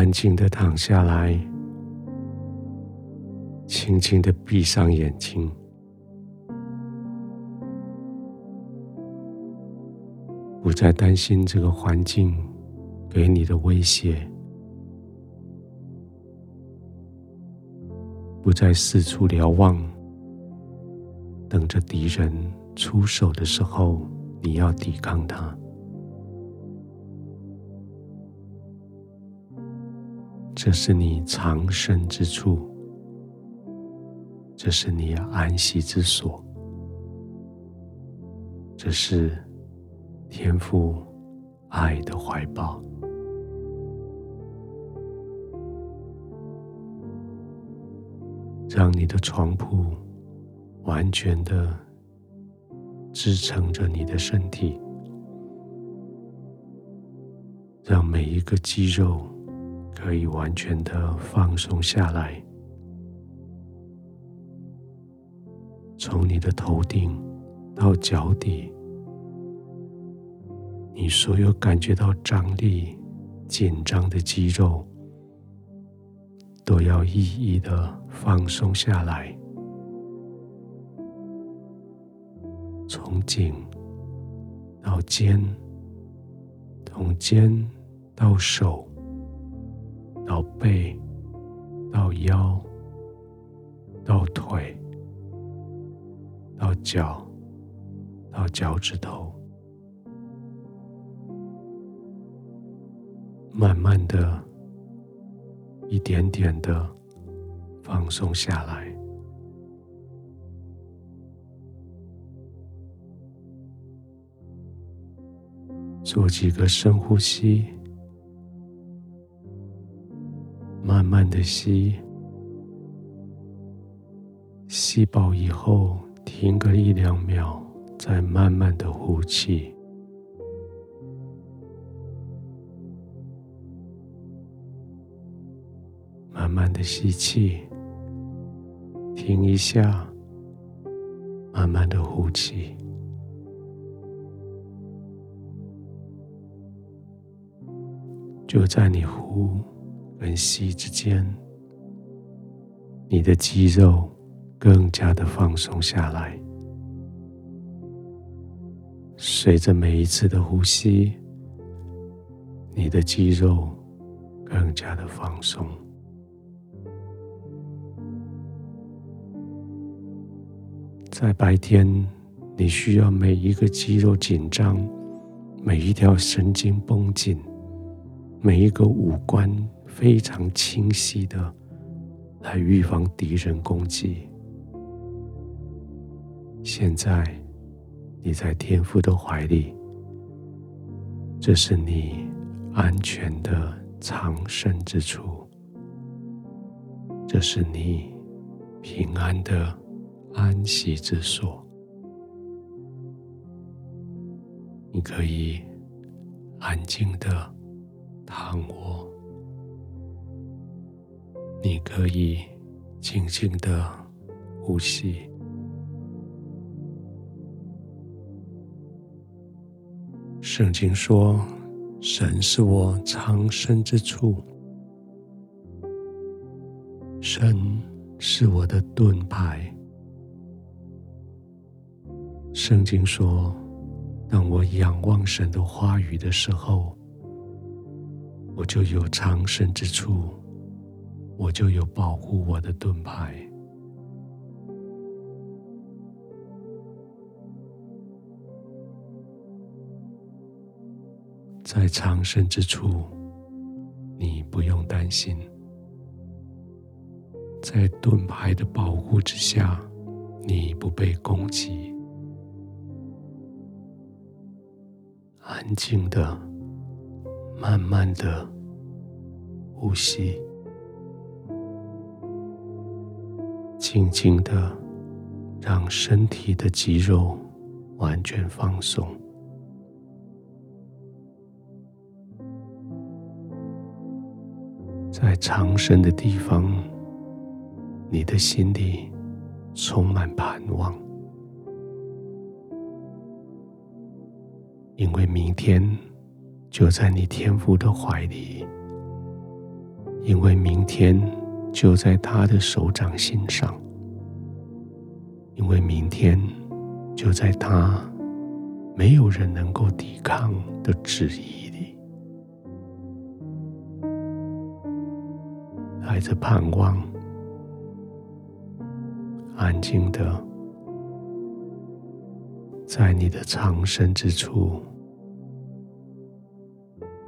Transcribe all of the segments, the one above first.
安静的躺下来，轻轻的闭上眼睛，不再担心这个环境给你的威胁，不再四处瞭望，等着敌人出手的时候，你要抵抗他。这是你藏身之处，这是你安息之所，这是天父爱的怀抱，让你的床铺完全的支撑着你的身体，让每一个肌肉。可以完全的放松下来，从你的头顶到脚底，你所有感觉到张力、紧张的肌肉，都要一一的放松下来，从颈到肩，从肩到手。到背，到腰，到腿，到脚，到脚趾头，慢慢的，一点点的放松下来，做几个深呼吸。的吸，吸饱以后停个一两秒，再慢慢的呼气。慢慢的吸气，停一下，慢慢的呼气。就在你呼。跟吸之间，你的肌肉更加的放松下来。随着每一次的呼吸，你的肌肉更加的放松。在白天，你需要每一个肌肉紧张，每一条神经绷紧，每一个五官。非常清晰的来预防敌人攻击。现在你在天父的怀里，这是你安全的藏身之处，这是你平安的安息之所。你可以安静的躺卧。你可以静静的呼吸。圣经说：“神是我藏身之处，神是我的盾牌。”圣经说：“当我仰望神的话语的时候，我就有藏身之处。”我就有保护我的盾牌，在藏身之处，你不用担心；在盾牌的保护之下，你不被攻击。安静的、慢慢的呼吸。静静的，让身体的肌肉完全放松。在藏身的地方，你的心里充满盼望，因为明天就在你天父的怀里，因为明天就在他的手掌心上，因为明天就在他没有人能够抵抗的旨意里，带着盼望，安静的在你的藏身之处。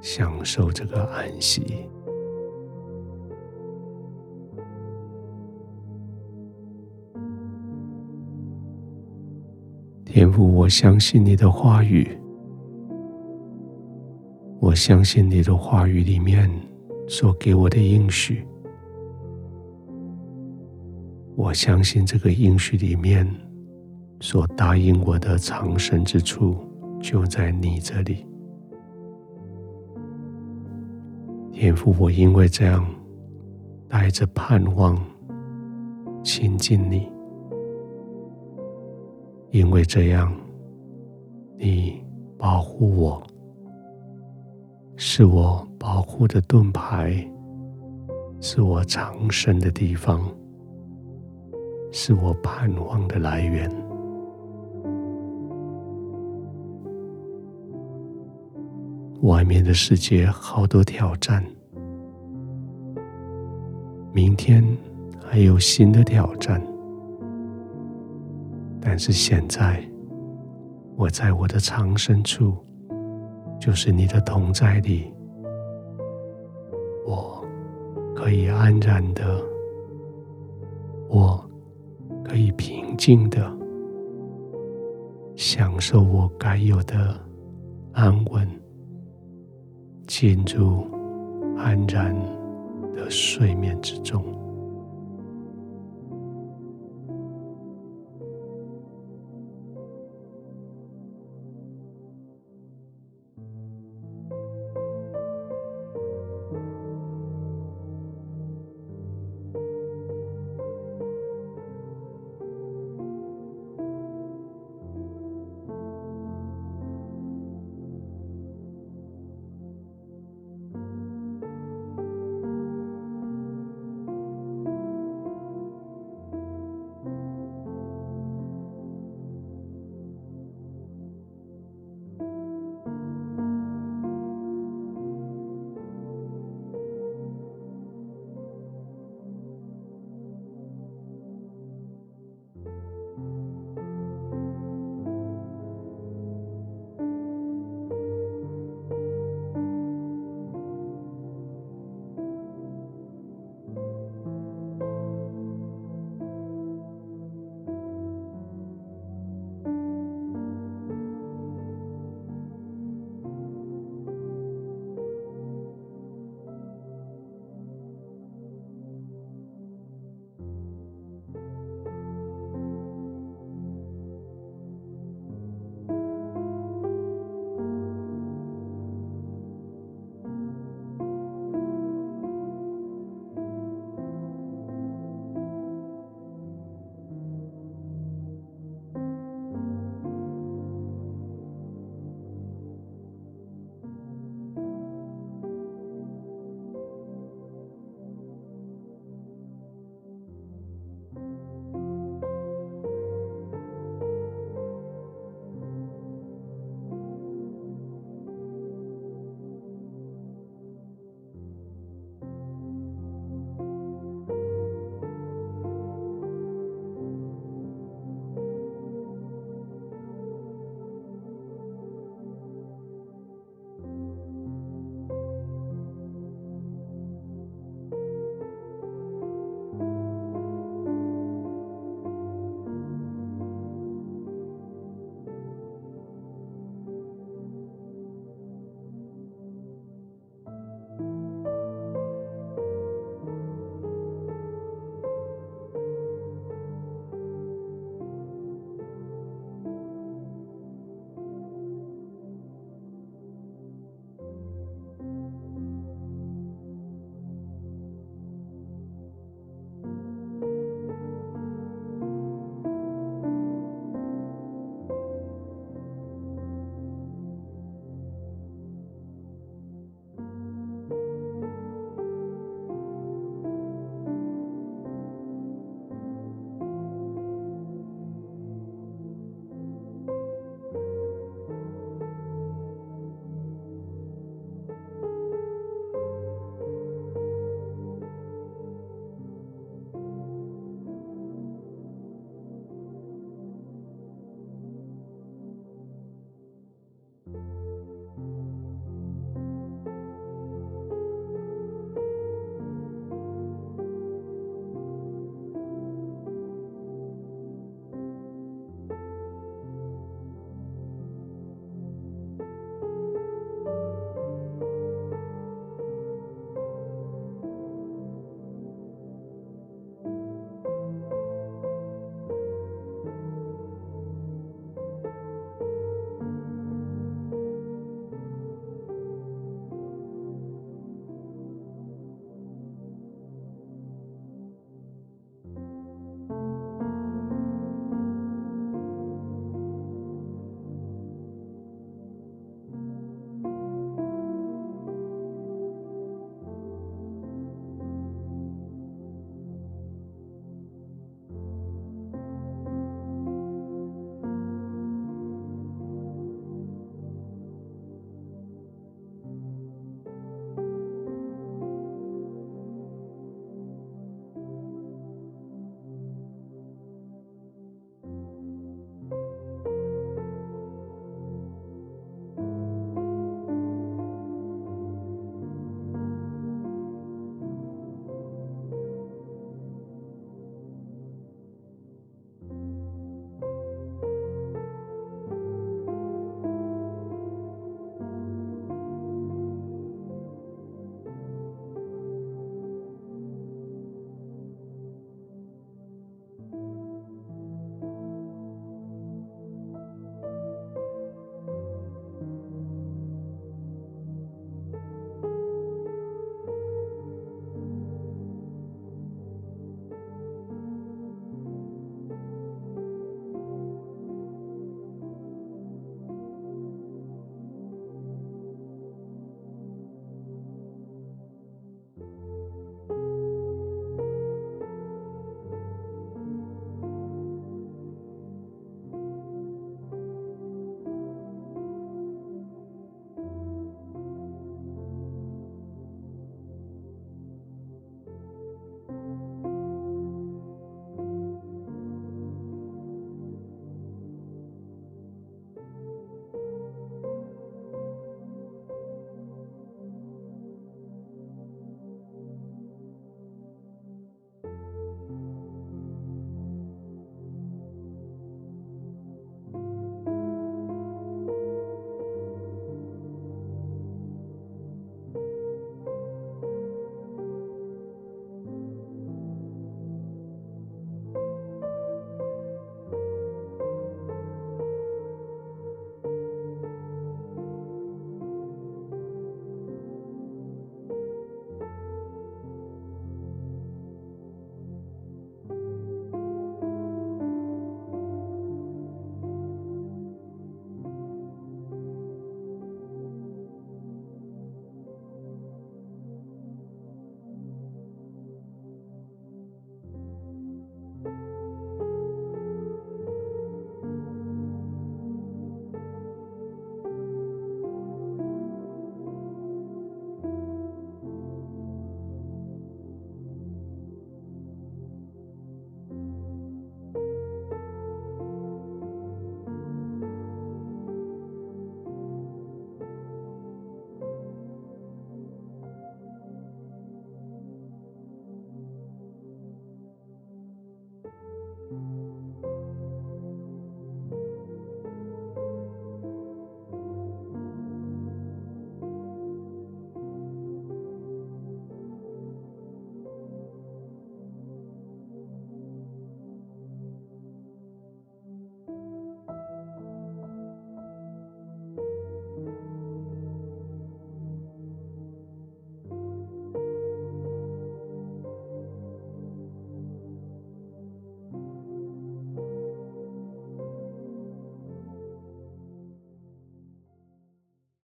享受这个安息，天父，我相信你的话语，我相信你的话语里面所给我的应许，我相信这个应许里面所答应我的藏身之处就在你这里。天父，我因为这样带着盼望亲近你，因为这样你保护我，是我保护的盾牌，是我藏身的地方，是我盼望的来源。外面的世界好多挑战，明天还有新的挑战，但是现在我在我的藏身处，就是你的同在里，我可以安然的，我可以平静的享受我该有的安稳。进入安然的睡眠之中。